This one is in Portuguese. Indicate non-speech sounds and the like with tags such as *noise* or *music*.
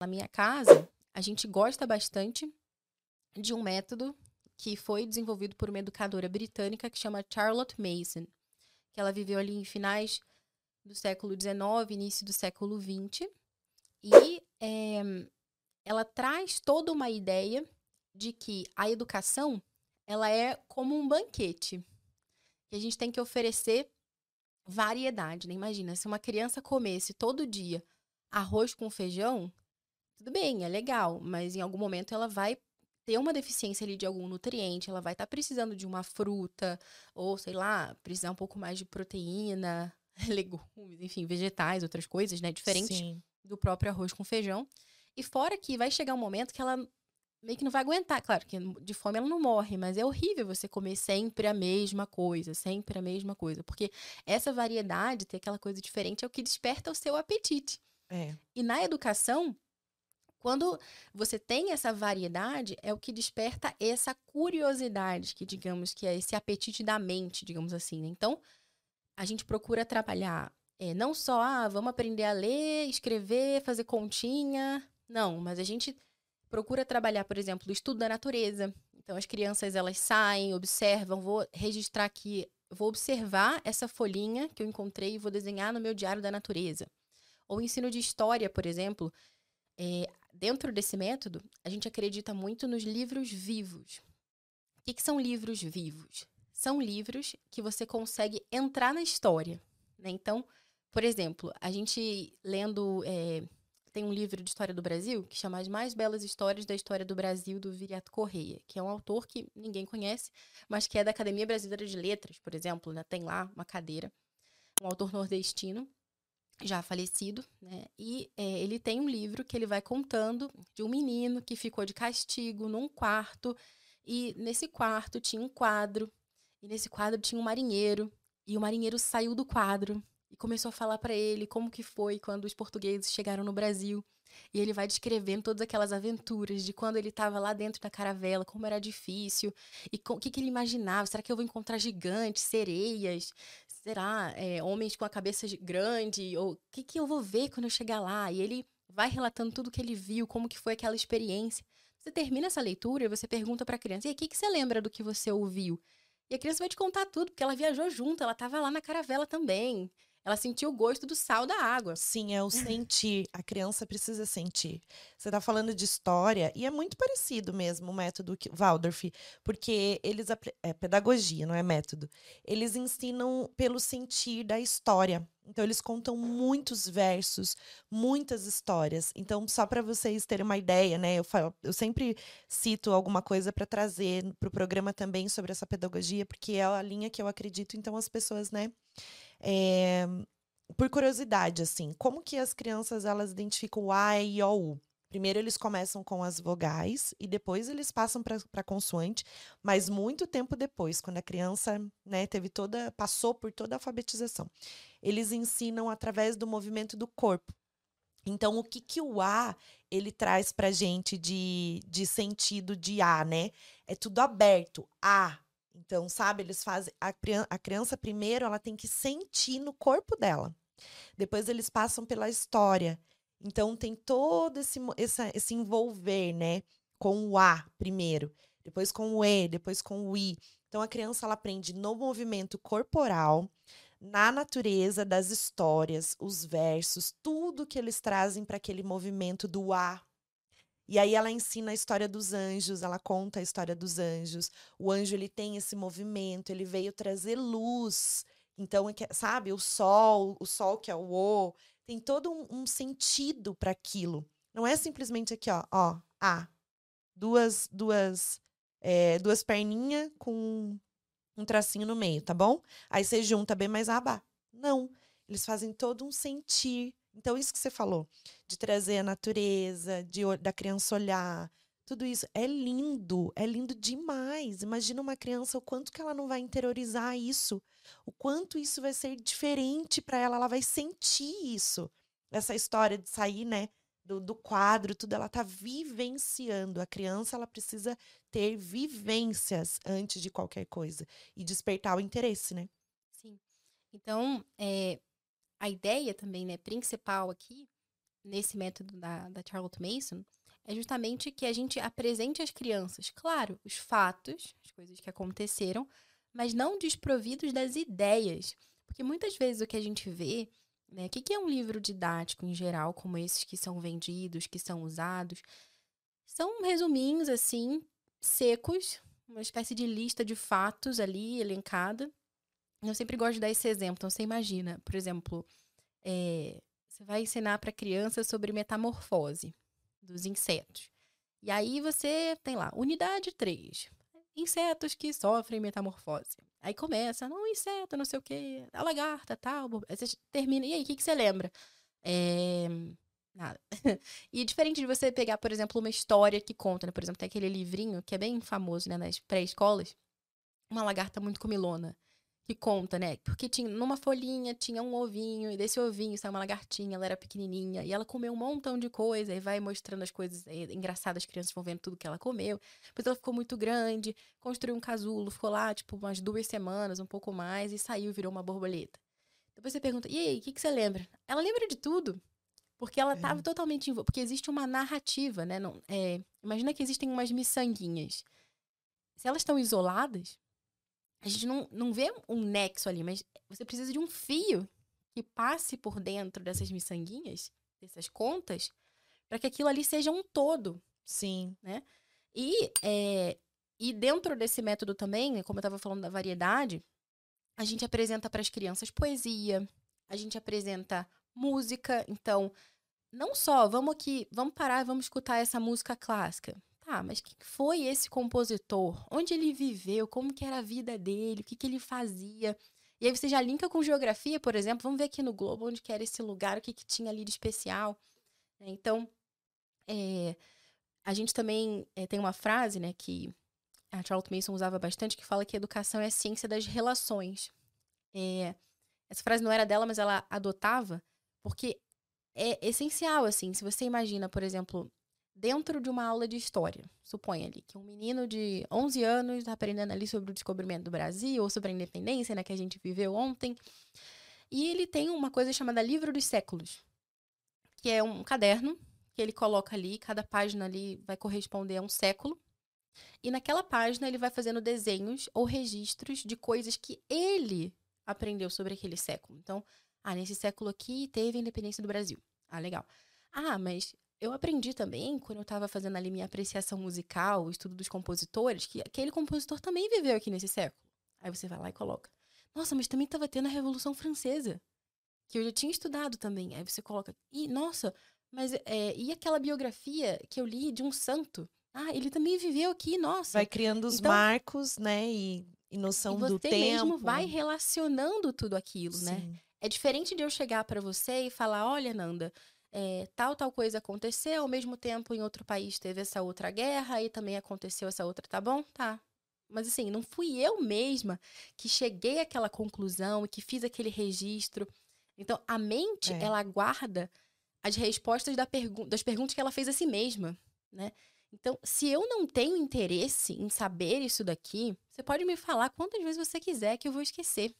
Na minha casa, a gente gosta bastante de um método que foi desenvolvido por uma educadora britânica que chama Charlotte Mason, que ela viveu ali em finais do século XIX, início do século XX, e é, ela traz toda uma ideia de que a educação ela é como um banquete, que a gente tem que oferecer variedade, né? Imagina, se uma criança comesse todo dia arroz com feijão, tudo bem, é legal, mas em algum momento ela vai ter uma deficiência ali de algum nutriente, ela vai estar tá precisando de uma fruta, ou sei lá, precisar um pouco mais de proteína, *laughs* legumes, enfim, vegetais, outras coisas, né? Diferentes Sim. do próprio arroz com feijão. E fora que vai chegar um momento que ela meio que não vai aguentar. Claro que de fome ela não morre, mas é horrível você comer sempre a mesma coisa, sempre a mesma coisa. Porque essa variedade, ter aquela coisa diferente, é o que desperta o seu apetite. É. E na educação, quando você tem essa variedade, é o que desperta essa curiosidade, que digamos que é esse apetite da mente, digamos assim. Né? Então, a gente procura trabalhar é, não só, ah, vamos aprender a ler, escrever, fazer continha. Não, mas a gente procura trabalhar, por exemplo, o estudo da natureza. Então, as crianças, elas saem, observam, vou registrar aqui, vou observar essa folhinha que eu encontrei e vou desenhar no meu diário da natureza. Ou ensino de história, por exemplo, é, dentro desse método, a gente acredita muito nos livros vivos. O que, que são livros vivos? São livros que você consegue entrar na história. Né? Então, por exemplo, a gente lendo. É, tem um livro de história do Brasil que chama As Mais Belas Histórias da História do Brasil, do Viriato Correia, que é um autor que ninguém conhece, mas que é da Academia Brasileira de Letras, por exemplo, né? tem lá uma cadeira. Um autor nordestino já falecido, né? E é, ele tem um livro que ele vai contando de um menino que ficou de castigo num quarto e nesse quarto tinha um quadro e nesse quadro tinha um marinheiro e o marinheiro saiu do quadro e começou a falar para ele como que foi quando os portugueses chegaram no Brasil. E ele vai descrevendo todas aquelas aventuras de quando ele estava lá dentro da caravela, como era difícil, e o que, que ele imaginava. Será que eu vou encontrar gigantes, sereias? Será? É, homens com a cabeça grande? Ou o que, que eu vou ver quando eu chegar lá? E ele vai relatando tudo que ele viu, como que foi aquela experiência. Você termina essa leitura e você pergunta para a criança: e o que, que você lembra do que você ouviu? E a criança vai te contar tudo, porque ela viajou junto, ela estava lá na caravela também. Ela sentiu o gosto do sal da água. Sim, é o sentir. A criança precisa sentir. Você está falando de história e é muito parecido mesmo o método que, Waldorf, porque eles é pedagogia, não é método. Eles ensinam pelo sentir da história. Então eles contam muitos versos, muitas histórias. Então só para vocês terem uma ideia, né? Eu, falo, eu sempre cito alguma coisa para trazer para o programa também sobre essa pedagogia, porque é a linha que eu acredito. Então as pessoas, né? É, por curiosidade, assim, como que as crianças elas identificam o A, E, O, U? Primeiro eles começam com as vogais e depois eles passam para consoante, mas muito tempo depois, quando a criança né, teve toda, passou por toda a alfabetização, eles ensinam através do movimento do corpo. Então, o que, que o A ele traz para gente de, de sentido de A, né? É tudo aberto. A, então, sabe, eles fazem. A, a criança, primeiro, ela tem que sentir no corpo dela. Depois, eles passam pela história. Então, tem todo esse, esse, esse envolver, né? Com o A primeiro, depois com o E, depois com o I. Então, a criança ela aprende no movimento corporal, na natureza das histórias, os versos, tudo que eles trazem para aquele movimento do A e aí ela ensina a história dos anjos, ela conta a história dos anjos. O anjo ele tem esse movimento, ele veio trazer luz. Então, é sabe, o sol, o sol que é o O, tem todo um, um sentido para aquilo. Não é simplesmente aqui, ó, ó, A, duas, duas, é, duas perninhas com um tracinho no meio, tá bom? Aí você junta bem mais aba. Não, eles fazem todo um sentir então, isso que você falou, de trazer a natureza, de, da criança olhar, tudo isso é lindo, é lindo demais. Imagina uma criança o quanto que ela não vai interiorizar isso, o quanto isso vai ser diferente para ela, ela vai sentir isso. Essa história de sair, né, do, do quadro, tudo, ela está vivenciando. A criança, ela precisa ter vivências antes de qualquer coisa e despertar o interesse, né? Sim. Então, é, a ideia também, né, principal aqui nesse método da, da Charlotte Mason é justamente que a gente apresente às crianças, claro, os fatos, as coisas que aconteceram, mas não desprovidos das ideias. Porque muitas vezes o que a gente vê, né? O que, que é um livro didático em geral, como esses que são vendidos, que são usados? São resuminhos, assim, secos, uma espécie de lista de fatos ali, elencada. Eu sempre gosto de dar esse exemplo. Então, você imagina, por exemplo, é, você vai ensinar para criança sobre metamorfose dos insetos. E aí você tem lá, unidade 3. Insetos que sofrem metamorfose. Aí começa, não, inseto, não sei o quê, a lagarta, tal. Aí você termina, e aí, o que, que você lembra? É... Nada. *laughs* e diferente de você pegar, por exemplo, uma história que conta, né? Por exemplo, tem aquele livrinho que é bem famoso, né, nas pré-escolas, uma lagarta muito comilona que conta, né? Porque tinha numa folhinha tinha um ovinho, e desse ovinho saiu uma lagartinha, ela era pequenininha, e ela comeu um montão de coisa, e vai mostrando as coisas é, engraçadas, as crianças vão vendo tudo que ela comeu. Depois ela ficou muito grande, construiu um casulo, ficou lá, tipo, umas duas semanas, um pouco mais, e saiu, virou uma borboleta. Depois você pergunta, e aí, o que, que você lembra? Ela lembra de tudo. Porque ela estava é. totalmente envolvida. Porque existe uma narrativa, né? Não, é, imagina que existem umas miçanguinhas. Se elas estão isoladas, a gente não, não vê um nexo ali, mas você precisa de um fio que passe por dentro dessas miçanguinhas, dessas contas, para que aquilo ali seja um todo. Sim. Né? E, é, e dentro desse método também, como eu estava falando da variedade, a gente apresenta para as crianças poesia, a gente apresenta música. Então, não só vamos aqui, vamos parar e vamos escutar essa música clássica. Ah, mas quem foi esse compositor? Onde ele viveu? Como que era a vida dele? O que, que ele fazia? E aí você já linka com geografia, por exemplo. Vamos ver aqui no globo onde que era esse lugar, o que, que tinha ali de especial. Né? Então, é, a gente também é, tem uma frase, né, que a Charlotte Mason usava bastante, que fala que educação é a ciência das relações. É, essa frase não era dela, mas ela adotava, porque é essencial, assim. Se você imagina, por exemplo, dentro de uma aula de história. Suponha ali que um menino de 11 anos está aprendendo ali sobre o descobrimento do Brasil ou sobre a independência, né, que a gente viveu ontem. E ele tem uma coisa chamada Livro dos Séculos, que é um caderno que ele coloca ali, cada página ali vai corresponder a um século. E naquela página ele vai fazendo desenhos ou registros de coisas que ele aprendeu sobre aquele século. Então, ah, nesse século aqui teve a independência do Brasil. Ah, legal. Ah, mas eu aprendi também, quando eu estava fazendo ali minha apreciação musical, o estudo dos compositores, que aquele compositor também viveu aqui nesse século. Aí você vai lá e coloca. Nossa, mas também estava tendo a Revolução Francesa, que eu já tinha estudado também. Aí você coloca. E, nossa, mas é, e aquela biografia que eu li de um santo? Ah, ele também viveu aqui, nossa. Vai criando os então, marcos, né? E, e noção e do tempo. Você mesmo vai relacionando tudo aquilo, né? Sim. né? É diferente de eu chegar para você e falar: olha, Nanda, é, tal, tal coisa aconteceu, ao mesmo tempo em outro país teve essa outra guerra, aí também aconteceu essa outra, tá bom? Tá. Mas assim, não fui eu mesma que cheguei àquela conclusão e que fiz aquele registro. Então, a mente, é. ela guarda as respostas da pergu das perguntas que ela fez a si mesma, né? Então, se eu não tenho interesse em saber isso daqui, você pode me falar quantas vezes você quiser que eu vou esquecer.